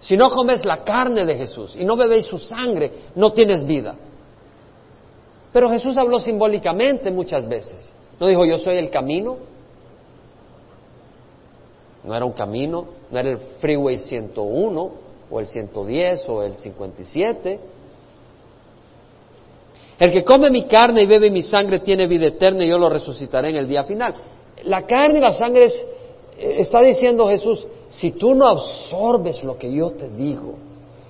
Si no comes la carne de Jesús y no bebéis su sangre, no tienes vida. Pero Jesús habló simbólicamente muchas veces. No dijo yo soy el camino. No era un camino, no era el Freeway 101 o el 110 o el 57. El que come mi carne y bebe mi sangre tiene vida eterna y yo lo resucitaré en el día final. La carne y la sangre es, eh, está diciendo Jesús, si tú no absorbes lo que yo te digo,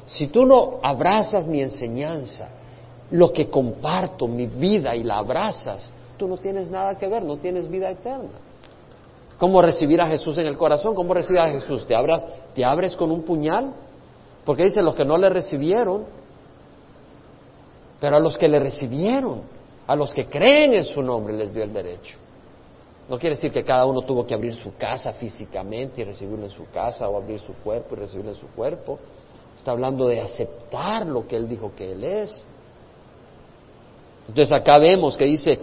si tú no abrazas mi enseñanza, lo que comparto, mi vida, y la abrazas, tú no tienes nada que ver, no tienes vida eterna. ¿Cómo recibir a Jesús en el corazón? ¿Cómo recibir a Jesús? ¿Te, abras, ¿Te abres con un puñal? Porque dice, los que no le recibieron, pero a los que le recibieron, a los que creen en su nombre, les dio el derecho. No quiere decir que cada uno tuvo que abrir su casa físicamente y recibirlo en su casa o abrir su cuerpo y recibirlo en su cuerpo. Está hablando de aceptar lo que Él dijo que Él es. Entonces acá vemos que dice,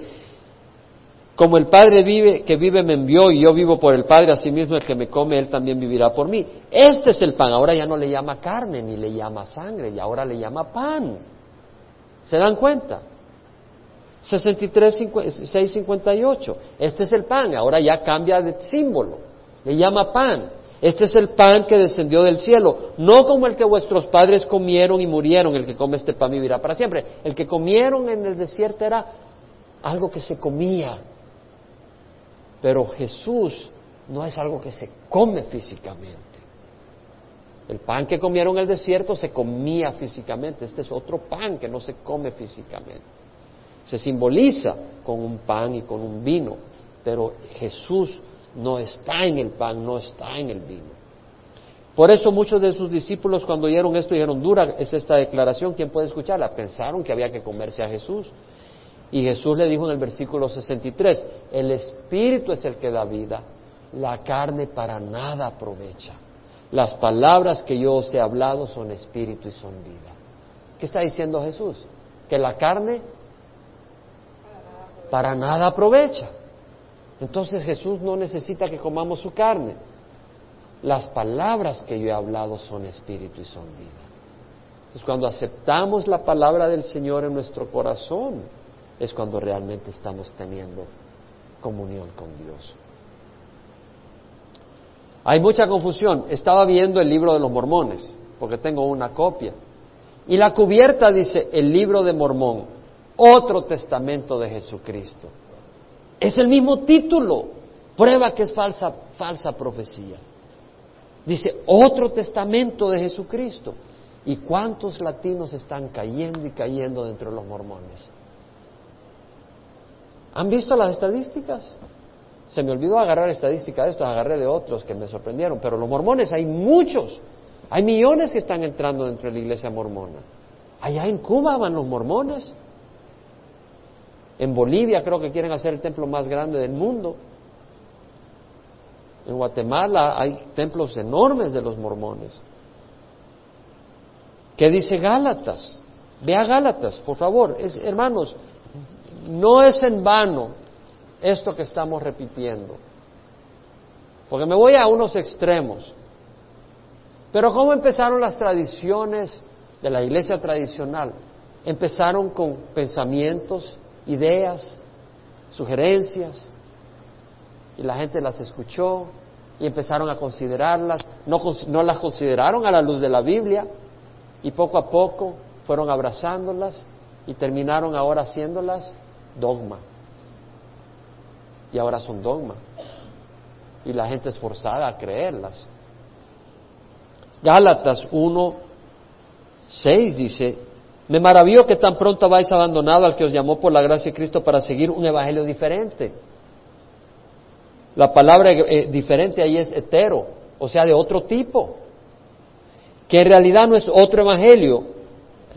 como el Padre vive, que vive me envió y yo vivo por el Padre, asimismo el que me come, Él también vivirá por mí. Este es el pan. Ahora ya no le llama carne ni le llama sangre, y ahora le llama pan. ¿Se dan cuenta? 63, 658. Este es el pan, ahora ya cambia de símbolo. Le llama pan. Este es el pan que descendió del cielo, no como el que vuestros padres comieron y murieron, el que come este pan vivirá para siempre. El que comieron en el desierto era algo que se comía, pero Jesús no es algo que se come físicamente. El pan que comieron en el desierto se comía físicamente, este es otro pan que no se come físicamente se simboliza con un pan y con un vino, pero Jesús no está en el pan, no está en el vino. Por eso muchos de sus discípulos cuando oyeron esto dijeron, dura es esta declaración, ¿quién puede escucharla? Pensaron que había que comerse a Jesús. Y Jesús le dijo en el versículo 63, el Espíritu es el que da vida, la carne para nada aprovecha. Las palabras que yo os he hablado son espíritu y son vida. ¿Qué está diciendo Jesús? Que la carne para nada aprovecha. Entonces Jesús no necesita que comamos su carne. Las palabras que yo he hablado son espíritu y son vida. Entonces cuando aceptamos la palabra del Señor en nuestro corazón, es cuando realmente estamos teniendo comunión con Dios. Hay mucha confusión. Estaba viendo el libro de los mormones, porque tengo una copia. Y la cubierta dice el libro de Mormón otro testamento de Jesucristo. Es el mismo título, prueba que es falsa, falsa profecía. Dice, otro testamento de Jesucristo. ¿Y cuántos latinos están cayendo y cayendo dentro de los mormones? ¿Han visto las estadísticas? Se me olvidó agarrar estadísticas de estos, agarré de otros que me sorprendieron, pero los mormones hay muchos, hay millones que están entrando dentro de la iglesia mormona. Allá en Cuba van los mormones, en Bolivia creo que quieren hacer el templo más grande del mundo. En Guatemala hay templos enormes de los mormones. ¿Qué dice Gálatas? Vea Gálatas, por favor. hermanos, no es en vano esto que estamos repitiendo. Porque me voy a unos extremos. Pero ¿cómo empezaron las tradiciones de la iglesia tradicional? Empezaron con pensamientos ideas, sugerencias, y la gente las escuchó y empezaron a considerarlas, no, no las consideraron a la luz de la Biblia, y poco a poco fueron abrazándolas y terminaron ahora haciéndolas dogma. Y ahora son dogma. Y la gente es forzada a creerlas. Gálatas 1, 6 dice, Me maravillo que tan pronto habéis abandonado al que os llamó por la gracia de Cristo para seguir un evangelio diferente. La palabra eh, diferente ahí es hetero, o sea, de otro tipo, que en realidad no es otro evangelio.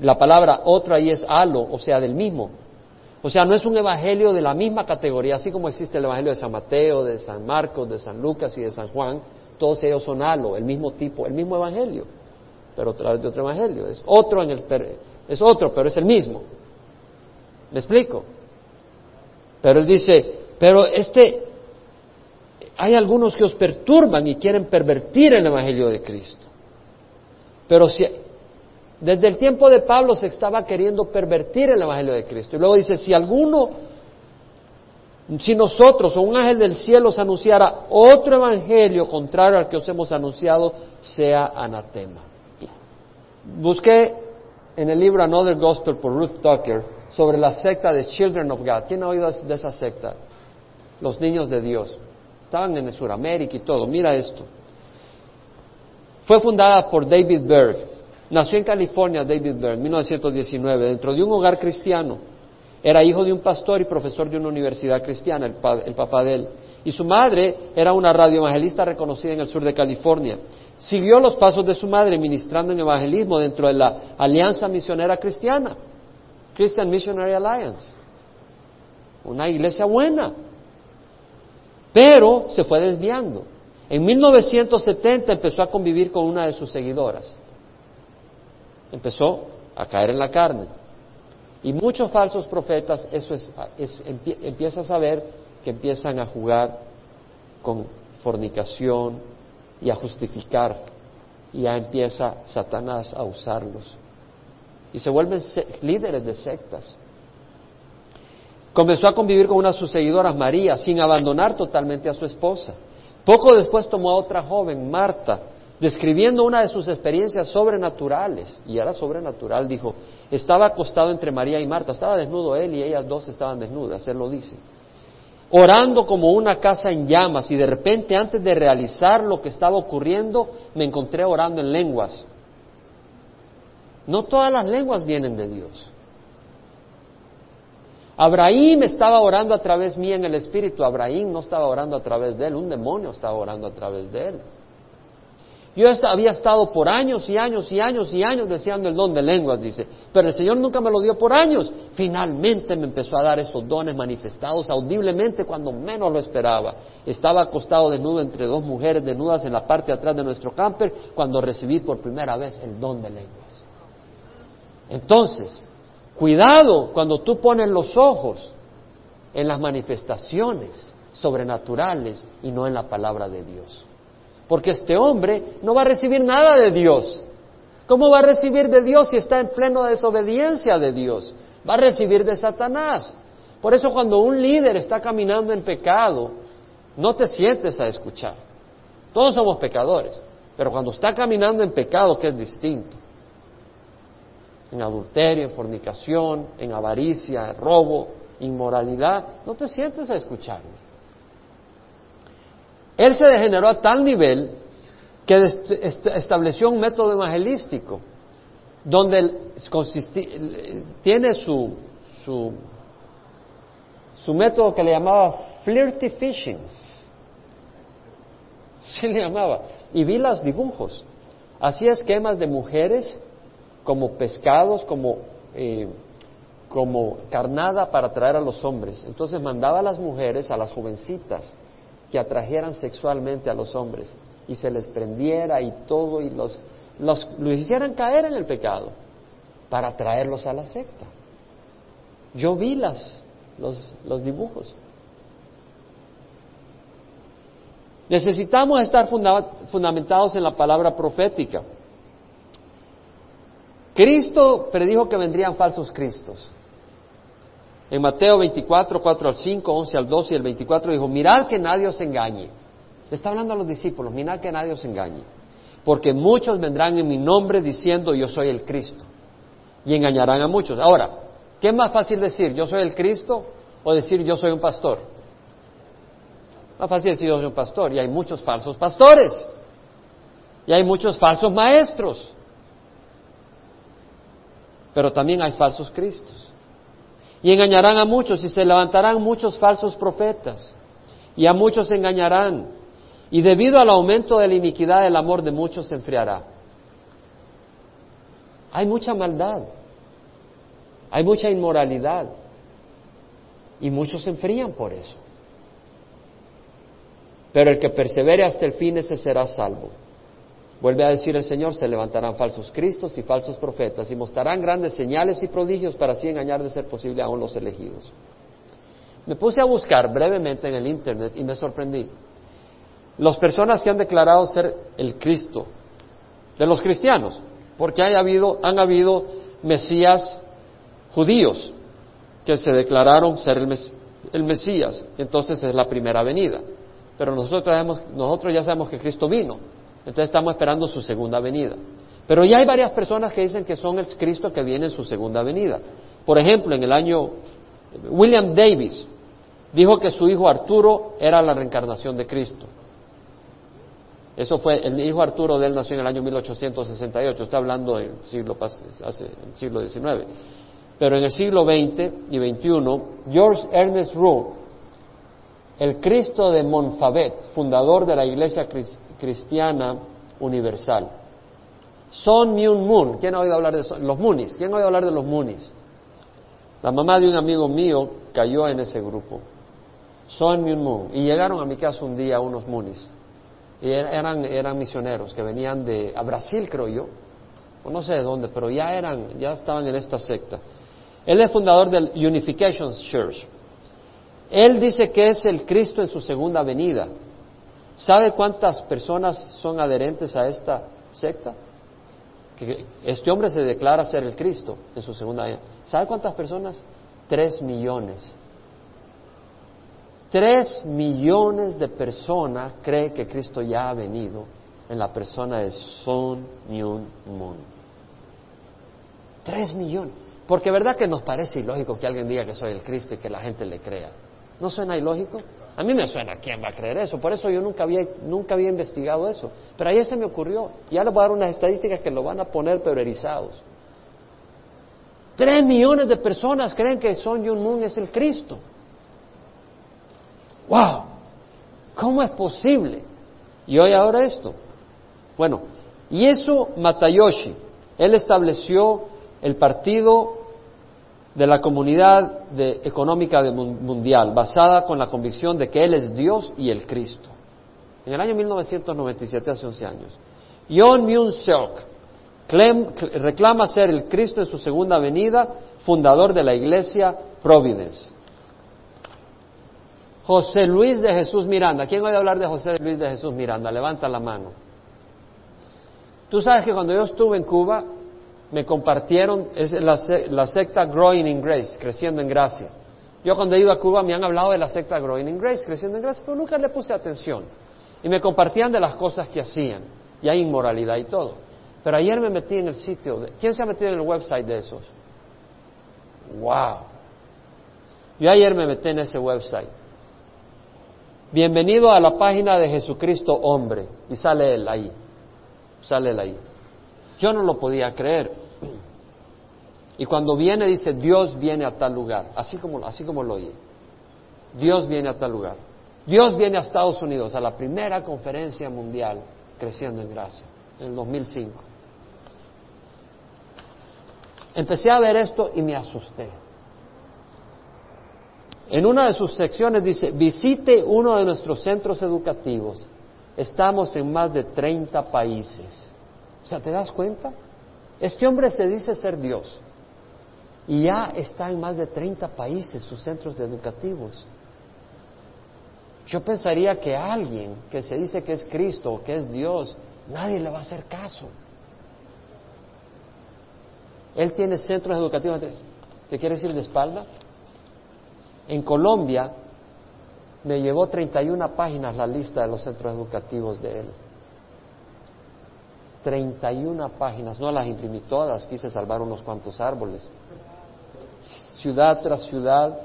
La palabra otro ahí es halo, o sea, del mismo. O sea, no es un evangelio de la misma categoría, así como existe el evangelio de San Mateo, de San Marcos, de San Lucas y de San Juan, todos ellos son halo, el mismo tipo, el mismo evangelio, pero a través de otro evangelio. Es otro en el es otro, pero es el mismo. ¿Me explico? Pero él dice, pero este, hay algunos que os perturban y quieren pervertir el Evangelio de Cristo. Pero si, desde el tiempo de Pablo se estaba queriendo pervertir el Evangelio de Cristo. Y luego dice, si alguno, si nosotros o un ángel del cielo os anunciara otro Evangelio contrario al que os hemos anunciado, sea anatema. Busqué en el libro Another Gospel por Ruth Tucker sobre la secta de Children of God. ¿Quién ha oído de esa secta? Los niños de Dios. Estaban en Sudamérica y todo. Mira esto. Fue fundada por David Berg. Nació en California David Berg, en 1919, dentro de un hogar cristiano. Era hijo de un pastor y profesor de una universidad cristiana, el, el papá de él. Y su madre era una radioevangelista reconocida en el sur de California. Siguió los pasos de su madre ministrando en evangelismo dentro de la Alianza Misionera Cristiana, Christian Missionary Alliance. Una iglesia buena. Pero se fue desviando. En 1970 empezó a convivir con una de sus seguidoras. Empezó a caer en la carne. Y muchos falsos profetas, eso es, empiezas a ver que empiezan a jugar con fornicación, y a justificar. Y ya empieza Satanás a usarlos. Y se vuelven líderes de sectas. Comenzó a convivir con una de sus seguidoras, María, sin abandonar totalmente a su esposa. Poco después tomó a otra joven, Marta, describiendo una de sus experiencias sobrenaturales. Y era sobrenatural, dijo, estaba acostado entre María y Marta, estaba desnudo él y ellas dos estaban desnudas, él lo dice orando como una casa en llamas y de repente antes de realizar lo que estaba ocurriendo me encontré orando en lenguas. No todas las lenguas vienen de Dios. Abraham estaba orando a través mía en el Espíritu. Abraham no estaba orando a través de él, un demonio estaba orando a través de él. Yo había estado por años y años y años y años deseando el don de lenguas, dice, pero el Señor nunca me lo dio por años. Finalmente me empezó a dar esos dones manifestados audiblemente cuando menos lo esperaba. Estaba acostado desnudo entre dos mujeres desnudas en la parte de atrás de nuestro camper cuando recibí por primera vez el don de lenguas. Entonces, cuidado cuando tú pones los ojos en las manifestaciones sobrenaturales y no en la palabra de Dios. Porque este hombre no va a recibir nada de Dios. ¿Cómo va a recibir de Dios si está en plena desobediencia de Dios? Va a recibir de Satanás. Por eso cuando un líder está caminando en pecado, no te sientes a escuchar. Todos somos pecadores, pero cuando está caminando en pecado, que es distinto, en adulterio, en fornicación, en avaricia, en robo, inmoralidad, no te sientes a escucharlo. Él se degeneró a tal nivel que estableció un método evangelístico donde tiene su, su, su método que le llamaba flirty fishing. Sí le llamaba. Y vi los dibujos. Hacía esquemas de mujeres como pescados, como, eh, como carnada para atraer a los hombres. Entonces mandaba a las mujeres, a las jovencitas, que atrajeran sexualmente a los hombres y se les prendiera y todo y los, los, hicieran caer en el pecado para atraerlos a la secta. Yo vi las, los, los dibujos. Necesitamos estar fundamentados en la palabra profética. Cristo predijo que vendrían falsos cristos. En Mateo 24, 4 al 5, 11 al 12 y el 24 dijo, mirad que nadie os engañe. está hablando a los discípulos, mirad que nadie os engañe. Porque muchos vendrán en mi nombre diciendo yo soy el Cristo. Y engañarán a muchos. Ahora, ¿qué es más fácil decir yo soy el Cristo o decir yo soy un pastor? Más fácil decir yo soy un pastor. Y hay muchos falsos pastores. Y hay muchos falsos maestros. pero también hay falsos cristos. Y engañarán a muchos y se levantarán muchos falsos profetas y a muchos engañarán. Y debido al aumento de la iniquidad, el amor de muchos se enfriará. Hay mucha maldad, hay mucha inmoralidad y muchos se enfrían por eso. Pero el que persevere hasta el fin, ese será salvo. Vuelve a decir el Señor, se levantarán falsos cristos y falsos profetas y mostrarán grandes señales y prodigios para así engañar de ser posible aún los elegidos. Me puse a buscar brevemente en el Internet y me sorprendí. Las personas que han declarado ser el Cristo, de los cristianos, porque habido, han habido Mesías judíos que se declararon ser el, el Mesías, entonces es la primera venida. Pero nosotros, nosotros ya sabemos que Cristo vino, entonces estamos esperando su segunda venida. Pero ya hay varias personas que dicen que son el Cristo que viene en su segunda venida. Por ejemplo, en el año William Davis dijo que su hijo Arturo era la reencarnación de Cristo. Eso fue, el hijo Arturo de él nació en el año 1868, está hablando del siglo, hace, el siglo XIX. Pero en el siglo XX y XXI, George Ernest Rowe, el Cristo de Monfabet, fundador de la Iglesia Cristiana Universal. Son Myung Moon, ¿quién ha oído hablar de los Munis? ¿Quién ha oído hablar de los Munis? La mamá de un amigo mío cayó en ese grupo. Son Myung Moon. Y llegaron a mi casa un día unos Munis. Y er-, eran, eran misioneros que venían de a Brasil, creo yo. O no sé de dónde, pero ya eran, ya estaban en esta secta. Él es fundador del Unification Church. Él dice que es el Cristo en su segunda venida. ¿Sabe cuántas personas son adherentes a esta secta? Que este hombre se declara ser el Cristo en su segunda venida. ¿Sabe cuántas personas? Tres millones. Tres millones de personas creen que Cristo ya ha venido en la persona de Son Myung Moon. Tres millones. Porque verdad que nos parece ilógico que alguien diga que soy el Cristo y que la gente le crea. ¿No suena ilógico? A mí me suena, ¿quién va a creer eso? Por eso yo nunca había, nunca había investigado eso. Pero ayer se me ocurrió. Ya les voy a dar unas estadísticas que lo van a poner peorizados. Tres millones de personas creen que Son Yun Moon es el Cristo. ¡Wow! ¿Cómo es posible? Y hoy ahora esto. Bueno, y eso Matayoshi, él estableció el partido de la comunidad económica mundial, basada con la convicción de que Él es Dios y el Cristo. En el año 1997, hace 11 años, Yon Myung Seok reclama ser el Cristo en su segunda venida, fundador de la iglesia Providence. José Luis de Jesús Miranda. ¿Quién oye hablar de José Luis de Jesús Miranda? Levanta la mano. Tú sabes que cuando yo estuve en Cuba, me compartieron, es la, secta Growing in Grace, creciendo en gracia. Yo cuando he ido a Cuba me han hablado de la secta Growing in Grace, creciendo en gracia, pero nunca le puse atención. Y me compartían de las cosas que hacían. Y hay inmoralidad y todo. Pero ayer me metí en el sitio. De, ¿Quién se ha metido en el website de esos? ¡Wow! Yo ayer me metí en ese website. Bienvenido a la página de Jesucristo Hombre. Y sale él ahí. Sale él ahí. Yo no lo podía creer. Y cuando viene dice, Dios viene a tal lugar, así como, así como lo oye. Dios viene a tal lugar. Dios viene a Estados Unidos a la primera conferencia mundial creciendo en gracia, en el 2005. Empecé a ver esto y me asusté. En una de sus secciones dice, visite uno de nuestros centros educativos. Estamos en más de 30 países. O sea, ¿te das cuenta? Este hombre se dice ser Dios y ya está en más de 30 países sus centros educativos. Yo pensaría que alguien que se dice que es Cristo que es Dios, nadie le va a hacer caso. Él tiene centros educativos, ¿te quiere decir de espalda? En Colombia me llevó 31 páginas la lista de los centros educativos de él. 31 páginas, no las imprimí todas, quise salvar unos cuantos árboles. Ciudad tras ciudad,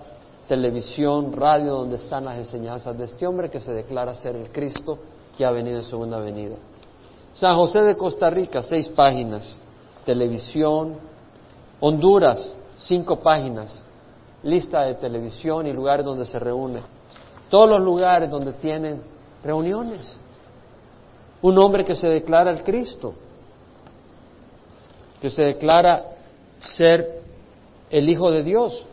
televisión, radio, donde están las enseñanzas de este hombre que se declara ser el Cristo que ha venido en segunda venida. San José de Costa Rica, seis páginas, televisión, Honduras, cinco páginas, lista de televisión y lugares donde se reúne. Todos los lugares donde tienen reuniones. Un hombre que se declara el Cristo, que se declara ser el Hijo de Dios.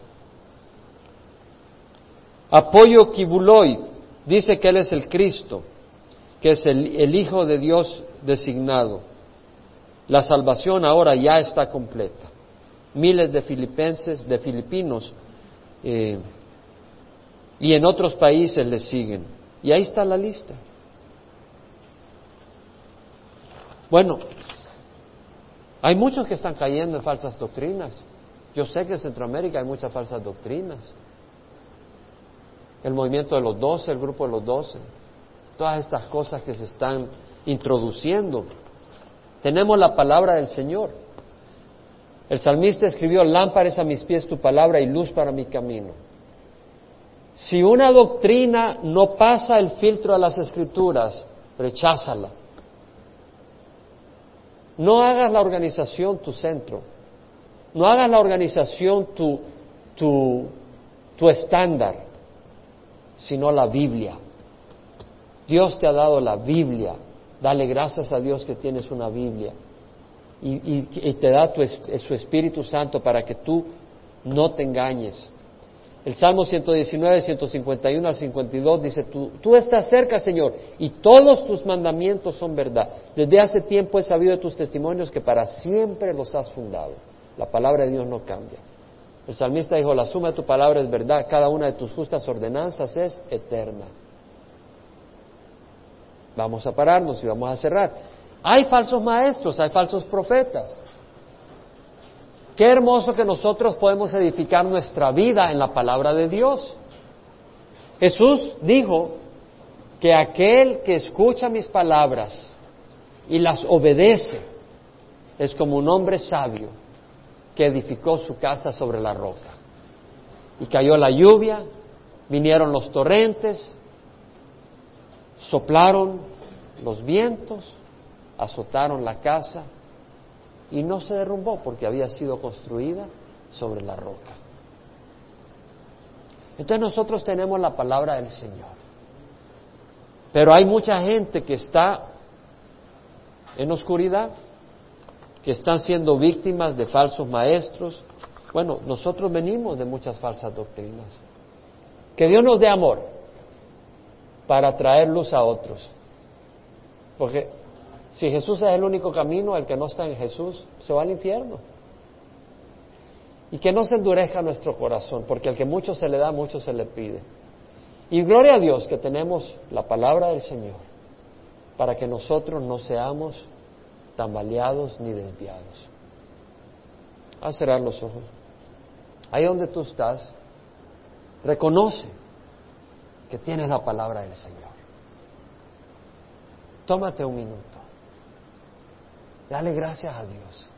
Apoyo Kibuloy dice que Él es el Cristo, que es el, Hijo de Dios designado. La salvación ahora ya está completa. Miles de filipenses, de filipinos, eh, y en otros países le siguen. Y ahí está la lista. Bueno, hay muchos que están cayendo en falsas doctrinas. Yo sé que en Centroamérica hay muchas falsas doctrinas. El movimiento de los doce, el grupo de los doce, todas estas cosas que se están introduciendo. Tenemos la palabra del Señor. El salmista escribió, lámparas a mis pies tu palabra y luz para mi camino. Si una doctrina no pasa el filtro de las escrituras, recházala. No hagas la organización tu centro. No hagas la organización tu, tu, tu estándar, sino la Biblia. Dios te ha dado la Biblia. Dale gracias a Dios que tienes una Biblia. Y, te da su Espíritu Santo para que tú no te engañes. El Salmo 119, 151 al 52 dice, tú, tú estás cerca, Señor, y todos tus mandamientos son verdad. Desde hace tiempo he sabido de tus testimonios que para siempre los has fundado. La palabra de Dios no cambia. El salmista dijo, la suma de tu palabra es verdad, cada una de tus justas ordenanzas es eterna. Vamos a pararnos y vamos a cerrar. Hay falsos maestros, hay falsos profetas. Qué hermoso que nosotros podemos edificar nuestra vida en la palabra de Dios. Jesús dijo que aquel que escucha mis palabras y las obedece es como un hombre sabio que edificó su casa sobre la roca. Y cayó la lluvia, vinieron los torrentes, soplaron los vientos, azotaron la casa y no se derrumbó porque había sido construida sobre la roca. Entonces nosotros tenemos la palabra del Señor. Pero hay mucha gente que está en oscuridad, que están siendo víctimas de falsos maestros. Bueno, nosotros venimos de muchas falsas doctrinas. Que Dios nos dé amor para traer luz a otros. Porque si Jesús es el único camino, el que no está en Jesús se va al infierno. Y que no se endurezca nuestro corazón, porque al que mucho se le da, mucho se le pide. Y gloria a Dios que tenemos la palabra del Señor para que nosotros no seamos tambaleados ni desviados. A cerrar los ojos. Ahí donde tú estás, reconoce que tienes la palabra del Señor. Tómate un minuto. Dale gracias a Dios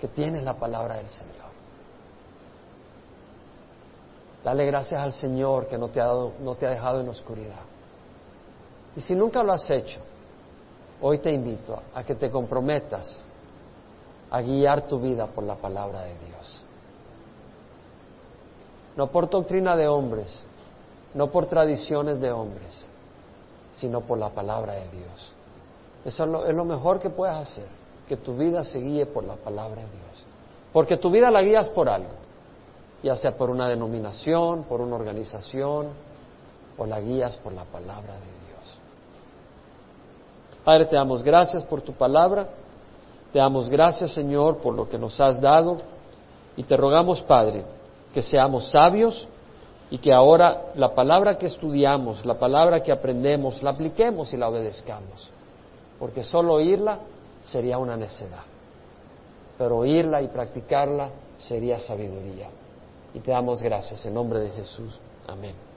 que tienes la palabra del Señor. Dale gracias al Señor que no te, ha dado, no te ha dejado en oscuridad. Y si nunca lo has hecho, hoy te invito a que te comprometas a guiar tu vida por la palabra de Dios. No por doctrina de hombres, no por tradiciones de hombres, sino por la palabra de Dios. Eso es lo, mejor que puedes hacer, que tu vida se guíe por la palabra de Dios. Porque tu vida la guías por algo, ya sea por una denominación, por una organización, o la guías por la palabra de Dios. Padre, te damos gracias por tu palabra, te damos gracias, Señor, por lo que nos has dado, y te rogamos, Padre, que seamos sabios y que ahora la palabra que estudiamos, la palabra que aprendemos, la apliquemos y la obedezcamos porque solo oírla sería una necedad, pero oírla y practicarla sería sabiduría. Y te damos gracias en nombre de Jesús. Amén.